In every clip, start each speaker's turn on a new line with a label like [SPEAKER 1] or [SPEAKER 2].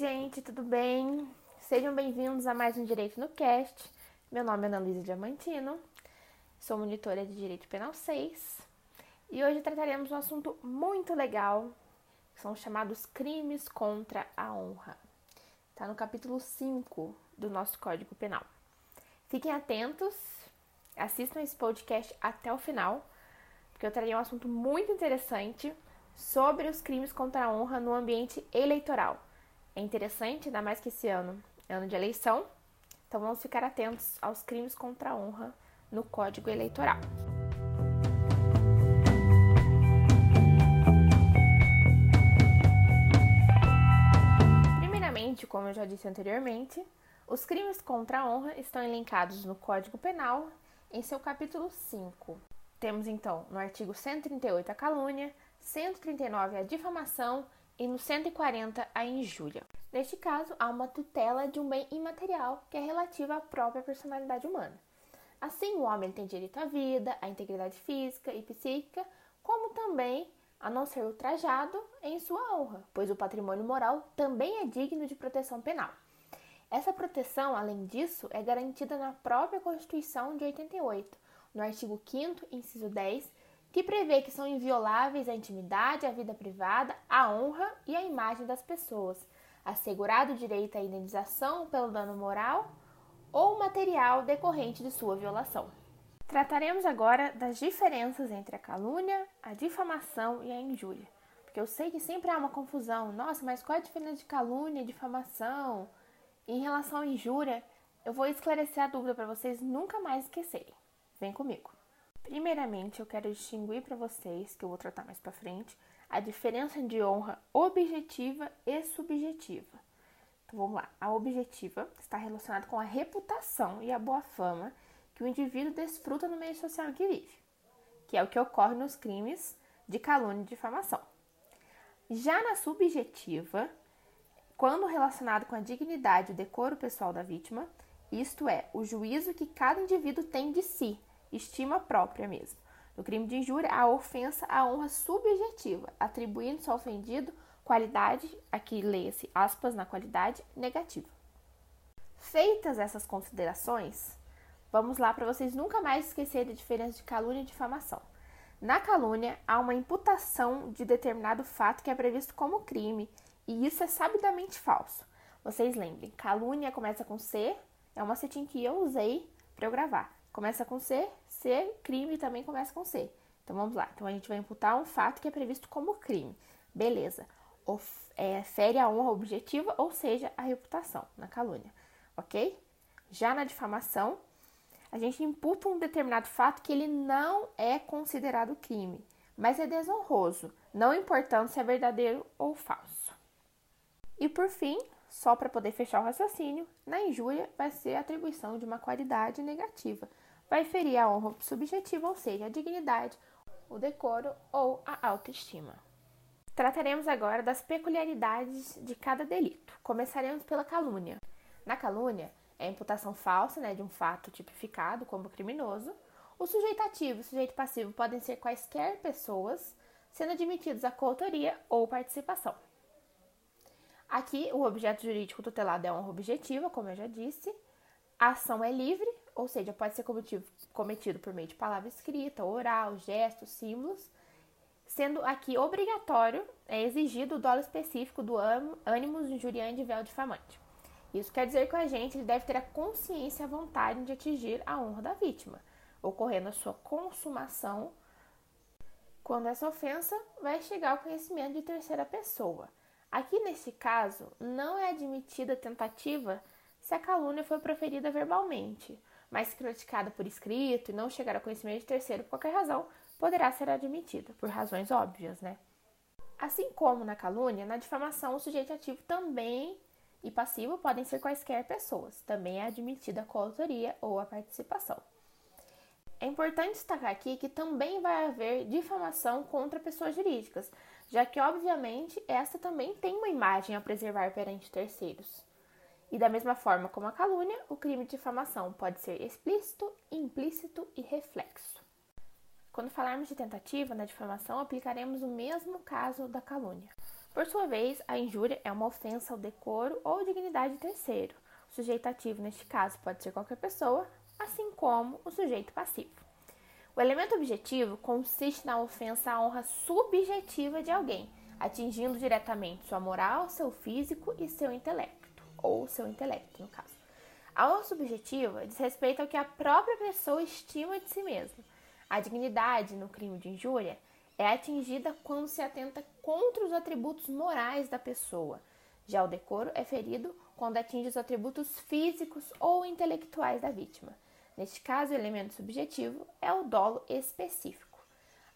[SPEAKER 1] gente, tudo bem? Sejam bem-vindos a mais um Direito no Cast. Meu nome é Ana Luísa Diamantino, sou monitora de Direito Penal 6 e hoje trataremos um assunto muito legal, que são os chamados crimes contra a honra. Está no capítulo 5 do nosso Código Penal. Fiquem atentos, assistam esse podcast até o final, porque eu trarei um assunto muito interessante sobre os crimes contra a honra no ambiente eleitoral. É interessante, ainda mais que esse ano é ano de eleição, então vamos ficar atentos aos crimes contra a honra no Código Eleitoral. Primeiramente, como eu já disse anteriormente, os crimes contra a honra estão elencados no Código Penal em seu capítulo 5. Temos então no artigo 138 a calúnia, 139 a difamação e no 140 a injúria. Neste caso, há uma tutela de um bem imaterial que é relativa à própria personalidade humana. Assim, o homem tem direito à vida, à integridade física e psíquica, como também a não ser ultrajado em sua honra, pois o patrimônio moral também é digno de proteção penal. Essa proteção, além disso, é garantida na própria Constituição de 88, no artigo 5, inciso 10, que prevê que são invioláveis a intimidade, a vida privada, a honra e a imagem das pessoas, assegurado o direito à indenização pelo dano moral ou material decorrente de sua violação. Trataremos agora das diferenças entre a calúnia, a difamação e a injúria, porque eu sei que sempre há uma confusão. Nossa, mas qual é a diferença de calúnia difamação? Em relação à injúria, eu vou esclarecer a dúvida para vocês nunca mais esquecerem. Vem comigo. Primeiramente, eu quero distinguir para vocês, que eu vou tratar mais para frente, a diferença de honra objetiva e subjetiva. Então vamos lá. A objetiva está relacionada com a reputação e a boa fama que o indivíduo desfruta no meio social em que vive, que é o que ocorre nos crimes de calúnia e difamação. Já na subjetiva, quando relacionado com a dignidade e o decoro pessoal da vítima, isto é, o juízo que cada indivíduo tem de si, estima própria mesmo. No crime de injúria, a ofensa à honra subjetiva, atribuindo-se ao ofendido qualidade, aqui leia-se aspas na qualidade, negativa. Feitas essas considerações, vamos lá para vocês nunca mais esquecerem a diferença de calúnia e difamação. Na calúnia, há uma imputação de determinado fato que é previsto como crime e isso é sabidamente falso. Vocês lembrem, calúnia começa com C, é uma setinha que eu usei para eu gravar. Começa com C, C, crime também começa com C. Então vamos lá. Então a gente vai imputar um fato que é previsto como crime. Beleza. Of, é, fere a honra objetiva, ou seja, a reputação na calúnia. Ok? Já na difamação, a gente imputa um determinado fato que ele não é considerado crime, mas é desonroso, não importando se é verdadeiro ou falso. E por fim, só para poder fechar o raciocínio, na injúria vai ser a atribuição de uma qualidade negativa. Vai ferir a honra subjetiva, ou seja, a dignidade, o decoro ou a autoestima. Trataremos agora das peculiaridades de cada delito. Começaremos pela calúnia. Na calúnia, é a imputação falsa né, de um fato tipificado como criminoso. O sujeito ativo e o sujeito passivo podem ser quaisquer pessoas, sendo admitidos a coautoria ou participação. Aqui, o objeto jurídico tutelado é honra objetiva, como eu já disse. A ação é livre, ou seja, pode ser cometido, cometido por meio de palavra escrita, oral, gestos, símbolos, sendo aqui obrigatório, é exigido o dolo específico do ânimos injuriante e véu difamante. Isso quer dizer que o agente deve ter a consciência e a vontade de atingir a honra da vítima, ocorrendo a sua consumação quando essa ofensa vai chegar ao conhecimento de terceira pessoa. Aqui neste caso, não é admitida tentativa se a calúnia foi proferida verbalmente, mas se praticada por escrito e não chegar ao conhecimento de terceiro por qualquer razão, poderá ser admitida, por razões óbvias, né? Assim como na calúnia, na difamação, o sujeito ativo também e passivo podem ser quaisquer pessoas. Também é admitida a coautoria ou a participação. É importante destacar aqui que também vai haver difamação contra pessoas jurídicas, já que, obviamente, esta também tem uma imagem a preservar perante terceiros. E da mesma forma como a calúnia, o crime de difamação pode ser explícito, implícito e reflexo. Quando falarmos de tentativa na difamação, aplicaremos o mesmo caso da calúnia. Por sua vez, a injúria é uma ofensa ao decoro ou dignidade de terceiro. O sujeito ativo, neste caso, pode ser qualquer pessoa, assim como o sujeito passivo. O elemento objetivo consiste na ofensa à honra subjetiva de alguém, atingindo diretamente sua moral, seu físico e seu intelecto, ou seu intelecto, no caso. A honra subjetiva diz respeito ao que a própria pessoa estima de si mesma. A dignidade no crime de injúria é atingida quando se atenta contra os atributos morais da pessoa. Já o decoro é ferido quando atinge os atributos físicos ou intelectuais da vítima. Neste caso, o elemento subjetivo é o dolo específico.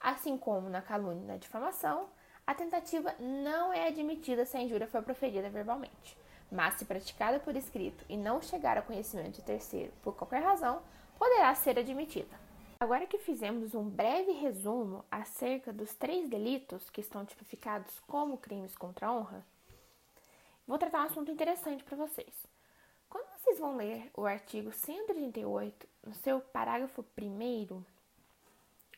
[SPEAKER 1] Assim como na calúnia e na difamação, a tentativa não é admitida se a injúria for proferida verbalmente, mas se praticada por escrito e não chegar a conhecimento de terceiro por qualquer razão, poderá ser admitida. Agora que fizemos um breve resumo acerca dos três delitos que estão tipificados como crimes contra a honra, vou tratar um assunto interessante para vocês. Quando vocês vão ler o artigo 138, no seu parágrafo primeiro,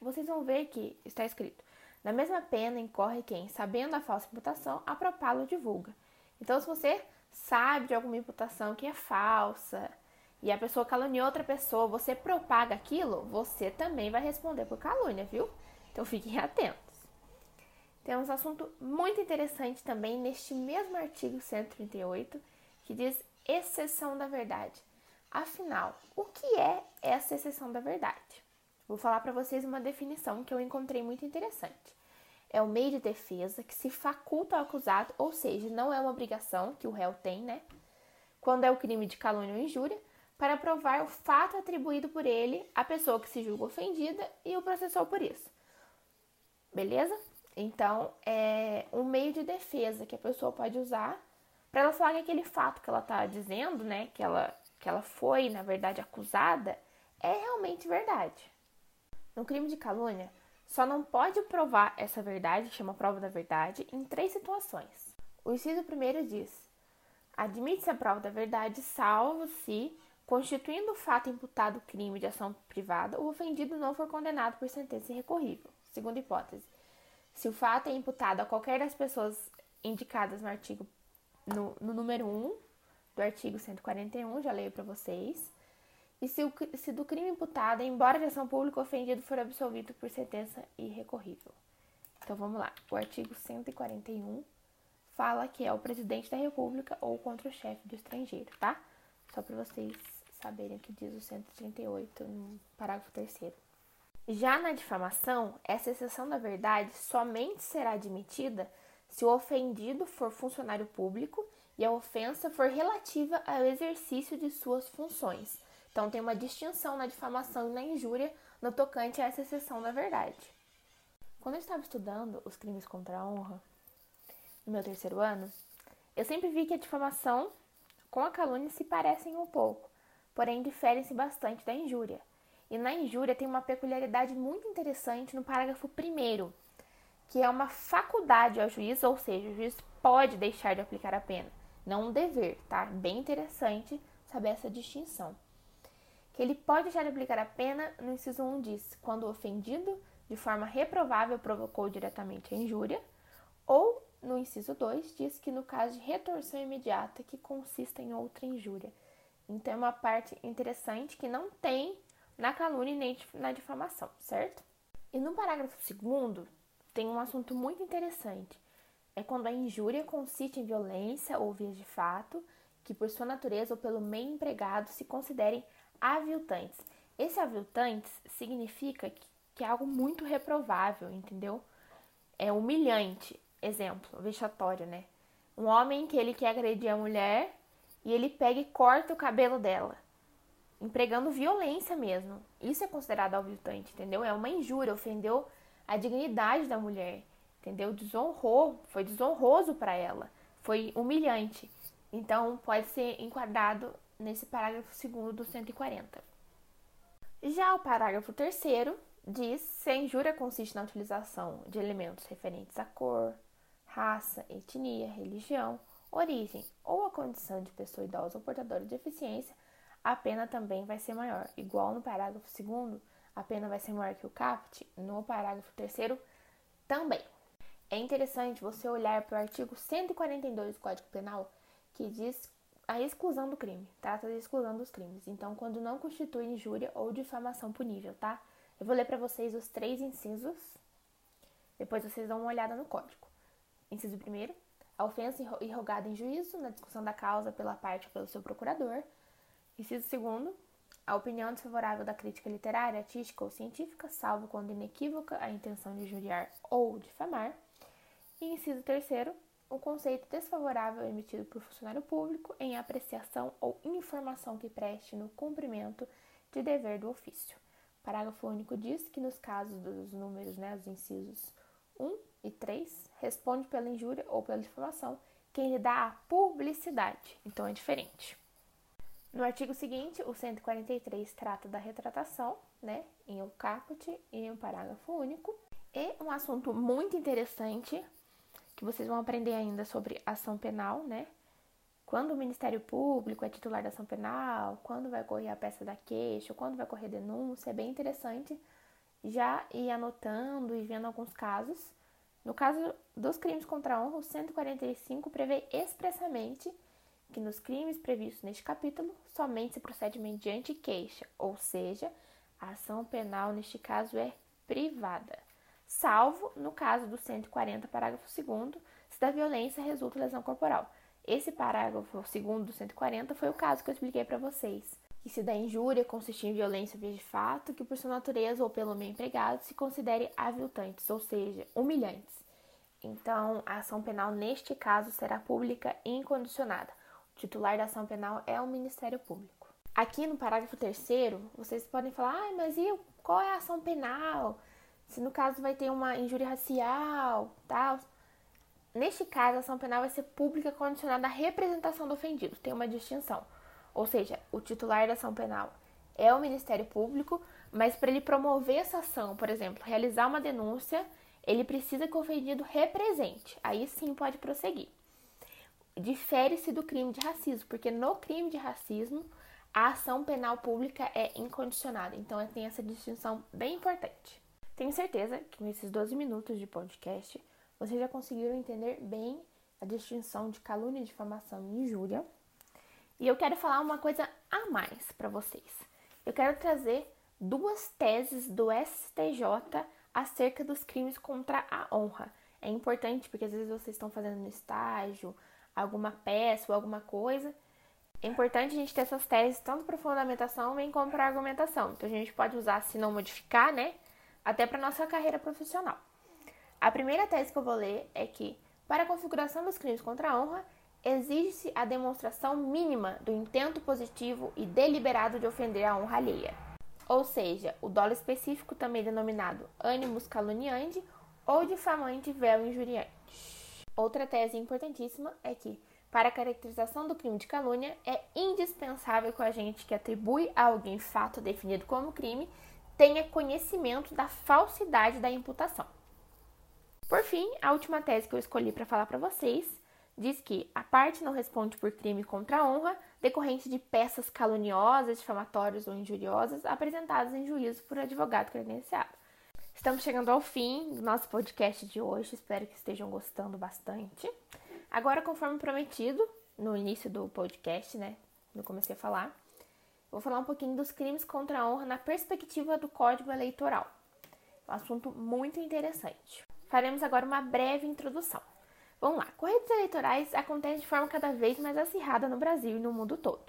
[SPEAKER 1] vocês vão ver que está escrito: na mesma pena incorre quem, sabendo a falsa imputação, a propala divulga. Então, se você sabe de alguma imputação que é falsa, e a pessoa caluniou outra pessoa, você propaga aquilo, você também vai responder por calúnia, viu? Então fiquem atentos. Temos um assunto muito interessante também neste mesmo artigo 138, que diz exceção da verdade. Afinal, o que é essa exceção da verdade? Vou falar para vocês uma definição que eu encontrei muito interessante. É o meio de defesa que se faculta ao acusado, ou seja, não é uma obrigação que o réu tem, né? Quando é o crime de calúnia ou injúria, para provar o fato atribuído por ele à pessoa que se julga ofendida e o processou por isso. Beleza? Então, é um meio de defesa que a pessoa pode usar para ela falar que aquele fato que ela está dizendo, né, que ela, que ela foi, na verdade, acusada, é realmente verdade. No crime de calúnia, só não pode provar essa verdade, chama prova da verdade, em três situações. O inciso primeiro diz: admite-se a prova da verdade, salvo se Constituindo o fato imputado crime de ação privada, o ofendido não for condenado por sentença irrecorrível. Segunda hipótese. Se o fato é imputado a qualquer das pessoas indicadas no artigo no, no número 1 do artigo 141, já leio para vocês. E se, o, se do crime imputado, embora de ação pública, o ofendido for absolvido por sentença irrecorrível. Então vamos lá. O artigo 141 fala que é o presidente da República ou contra o chefe do estrangeiro, tá? Só para vocês saberem o que diz o 138 no parágrafo 3. Já na difamação, essa exceção da verdade somente será admitida se o ofendido for funcionário público e a ofensa for relativa ao exercício de suas funções. Então, tem uma distinção na difamação e na injúria no tocante a essa exceção da verdade. Quando eu estava estudando os crimes contra a honra, no meu terceiro ano, eu sempre vi que a difamação com a calúnia se parecem um pouco, porém diferem-se bastante da injúria. E na injúria tem uma peculiaridade muito interessante no parágrafo 1, que é uma faculdade ao juiz, ou seja, o juiz pode deixar de aplicar a pena, não um dever, tá? Bem interessante saber essa distinção. Que ele pode deixar de aplicar a pena, no inciso 1 diz, quando o ofendido, de forma reprovável, provocou diretamente a injúria, ou no inciso 2 diz que no caso de retorção imediata que consista em outra injúria. Então é uma parte interessante que não tem na calúnia nem na difamação, certo? E no parágrafo segundo tem um assunto muito interessante. É quando a injúria consiste em violência ou vias de fato que por sua natureza ou pelo meio empregado se considerem aviltantes. Esse aviltantes significa que, que é algo muito reprovável, entendeu? É humilhante. Exemplo, vexatório, né? Um homem que ele quer agredir a mulher e ele pega e corta o cabelo dela, empregando violência mesmo. Isso é considerado aviltante, entendeu? É uma injúria, ofendeu a dignidade da mulher, entendeu? Desonrou, foi desonroso para ela, foi humilhante. Então, pode ser enquadrado nesse parágrafo segundo do 140. Já o parágrafo terceiro diz se a injúria consiste na utilização de elementos referentes à cor, raça, etnia, religião, origem ou a condição de pessoa idosa ou portadora de deficiência, a pena também vai ser maior. Igual no parágrafo 2 a pena vai ser maior que o caput, no parágrafo 3 também. é interessante você olhar para o artigo 142 do Código Penal, que diz a exclusão do crime, trata da exclusão dos crimes. Então, quando não constitui injúria ou difamação punível, tá? Eu vou ler para vocês os três incisos, depois vocês dão uma olhada no código. Inciso primeiro, a ofensa irrogada em juízo na discussão da causa pela parte ou pelo seu procurador. Inciso segundo, a opinião desfavorável da crítica literária, artística ou científica, salvo quando inequívoca a intenção de injuriar ou difamar. E inciso terceiro, o conceito desfavorável emitido por funcionário público em apreciação ou informação que preste no cumprimento de dever do ofício. Parágrafo único diz que nos casos dos números, né, os incisos 1 e 3, responde pela injúria ou pela difamação quem lhe dá a publicidade. Então é diferente. No artigo seguinte, o 143 trata da retratação, né, em um caput e em um parágrafo único. E um assunto muito interessante que vocês vão aprender ainda sobre ação penal, né? Quando o Ministério Público é titular da ação penal, quando vai correr a peça da queixa, quando vai correr denúncia, é bem interessante já ir anotando e vendo alguns casos. No caso dos crimes contra a honra, o 145 prevê expressamente que nos crimes previstos neste capítulo somente se procede mediante queixa, ou seja, a ação penal neste caso é privada salvo no caso do 140, parágrafo 2 se da violência resulta lesão corporal. Esse parágrafo 2 do 140 foi o caso que eu expliquei para vocês. Que se da injúria consistir em violência de fato, que por sua natureza ou pelo meio empregado se considere aviltantes, ou seja, humilhantes. Então, a ação penal neste caso será pública e incondicionada. O titular da ação penal é o Ministério Público. Aqui no parágrafo 3 vocês podem falar: "Ah, mas e qual é a ação penal?" Se no caso vai ter uma injúria racial, tal. Neste caso, a ação penal vai ser pública condicionada à representação do ofendido. Tem uma distinção. Ou seja, o titular da ação penal é o Ministério Público, mas para ele promover essa ação, por exemplo, realizar uma denúncia, ele precisa que o ofendido represente. Aí sim pode prosseguir. Difere-se do crime de racismo, porque no crime de racismo a ação penal pública é incondicionada. Então tem essa distinção bem importante. Tenho certeza que com esses 12 minutos de podcast vocês já conseguiram entender bem a distinção de calúnia, difamação e injúria. E eu quero falar uma coisa a mais para vocês. Eu quero trazer duas teses do STJ acerca dos crimes contra a honra. É importante porque às vezes vocês estão fazendo no estágio alguma peça ou alguma coisa. É importante a gente ter essas teses tanto para fundamentação bem como para argumentação. Então a gente pode usar se não modificar, né? Até para nossa carreira profissional. A primeira tese que eu vou ler é que, para a configuração dos crimes contra a honra, exige-se a demonstração mínima do intento positivo e deliberado de ofender a honra alheia. Ou seja, o dolo específico, também denominado animus caluniandi ou difamante véu injuriante. Outra tese importantíssima é que, para a caracterização do crime de calúnia, é indispensável que o agente que atribui a alguém fato definido como crime tenha conhecimento da falsidade da imputação. Por fim, a última tese que eu escolhi para falar para vocês diz que a parte não responde por crime contra a honra decorrente de peças caluniosas, difamatórias ou injuriosas apresentadas em juízo por advogado credenciado. Estamos chegando ao fim do nosso podcast de hoje, espero que estejam gostando bastante. Agora, conforme prometido no início do podcast, né, eu comecei a falar, Vou falar um pouquinho dos crimes contra a honra na perspectiva do Código Eleitoral. Um assunto muito interessante. Faremos agora uma breve introdução. Vamos lá. Corridas eleitorais acontecem de forma cada vez mais acirrada no Brasil e no mundo todo.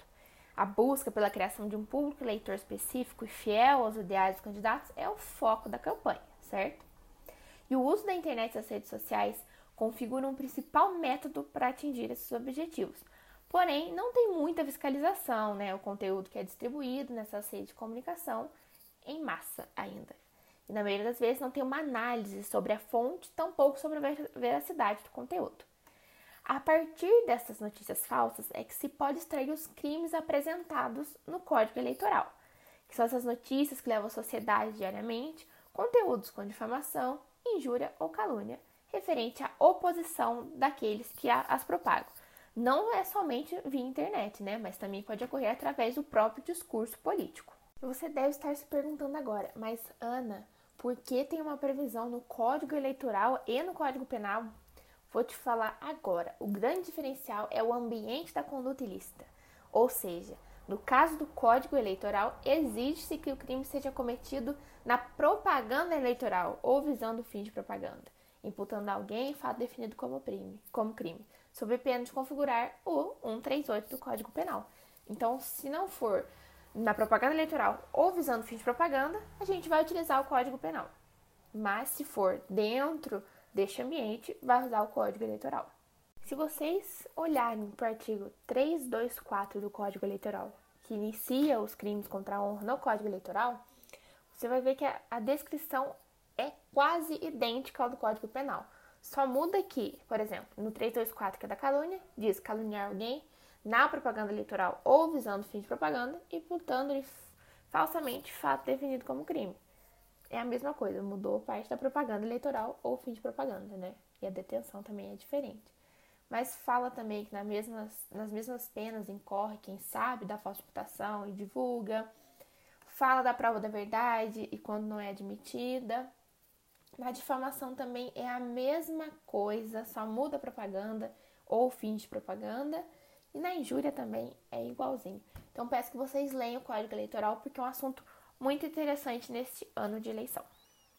[SPEAKER 1] A busca pela criação de um público eleitor específico e fiel aos ideais dos candidatos é o foco da campanha, certo? E o uso da internet e das redes sociais configura um principal método para atingir esses objetivos, Porém, não tem muita fiscalização, né? O conteúdo que é distribuído nessas redes de comunicação em massa ainda. E na maioria das vezes não tem uma análise sobre a fonte, tampouco sobre a veracidade do conteúdo. A partir dessas notícias falsas é que se pode extrair os crimes apresentados no Código Eleitoral, que são essas notícias que levam a sociedade diariamente conteúdos com difamação, injúria ou calúnia, referente à oposição daqueles que as propagam não é somente via internet, né? Mas também pode ocorrer através do próprio discurso político. Você deve estar se perguntando agora, mas Ana, por que tem uma previsão no Código Eleitoral e no Código Penal? Vou te falar agora. O grande diferencial é o ambiente da conduta ilícita. Ou seja, no caso do Código Eleitoral, exige-se que o crime seja cometido na propaganda eleitoral ou visando o fim de propaganda, imputando alguém em fato definido como crime, como crime, sob pena de configurar o 138 do Código Penal. Então, se não for na propaganda eleitoral ou visando fins de propaganda, a gente vai utilizar o Código Penal. Mas se for dentro deste ambiente, vai usar o Código Eleitoral. Se vocês olharem para o artigo 324 do Código Eleitoral, que inicia os crimes contra a honra no Código Eleitoral, você vai ver que a, a descrição é quase idêntica ao do Código Penal. Só muda que, por exemplo, no 324, que é da calúnia, diz caluniar alguém na propaganda eleitoral ou visando fins de propaganda, imputando-lhe falsamente fato definido como crime. É a mesma coisa, mudou parte da propaganda eleitoral ou fim de propaganda, né? E a detenção também é diferente. Mas fala também que nas mesmas, nas mesmas penas incorre quem sabe da falsa imputação e divulga. Fala da prova da verdade e quando não é admitida. Na difamação também é a mesma coisa, só muda a propaganda ou fim de propaganda. E na injúria também é igualzinho. Então peço que vocês leiam o Código Eleitoral porque é um assunto muito interessante neste ano de eleição.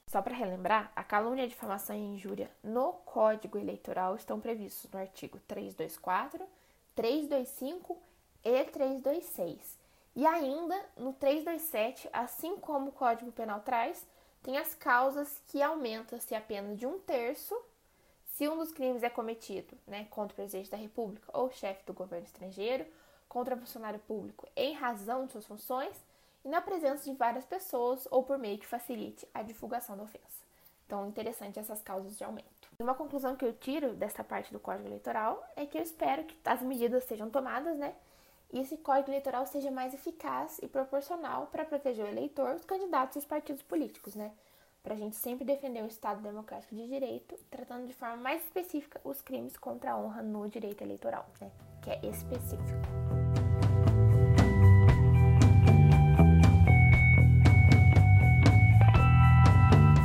[SPEAKER 1] Só para relembrar, a calúnia, difamação e injúria no Código Eleitoral estão previstos no artigo 324, 325 e 326. E ainda no 327, assim como o Código Penal traz, tem as causas que aumentam-se apenas de um terço se um dos crimes é cometido né, contra o presidente da República ou chefe do governo estrangeiro, contra funcionário público em razão de suas funções e na presença de várias pessoas ou por meio que facilite a divulgação da ofensa. Então, interessante essas causas de aumento. Uma conclusão que eu tiro dessa parte do Código Eleitoral é que eu espero que as medidas sejam tomadas, né? E esse Código Eleitoral seja mais eficaz e proporcional para proteger o eleitor, os candidatos e os partidos políticos, né? para a gente sempre defender o Estado democrático de direito, tratando de forma mais específica os crimes contra a honra no direito eleitoral, né? que é específico.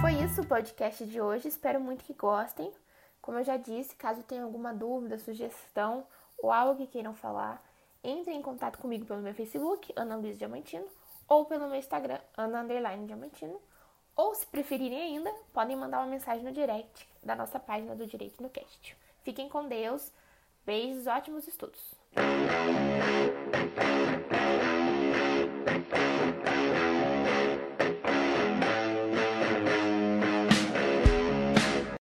[SPEAKER 1] Foi isso o podcast de hoje, espero muito que gostem. Como eu já disse, caso tenham alguma dúvida, sugestão ou algo que queiram falar, entre em contato comigo pelo meu Facebook, Ana Luiz Diamantino, ou pelo meu Instagram, Ana Diamantino ou, se preferirem ainda, podem mandar uma mensagem no direct da nossa página do Direito no Cast. Fiquem com Deus. Beijos, ótimos estudos.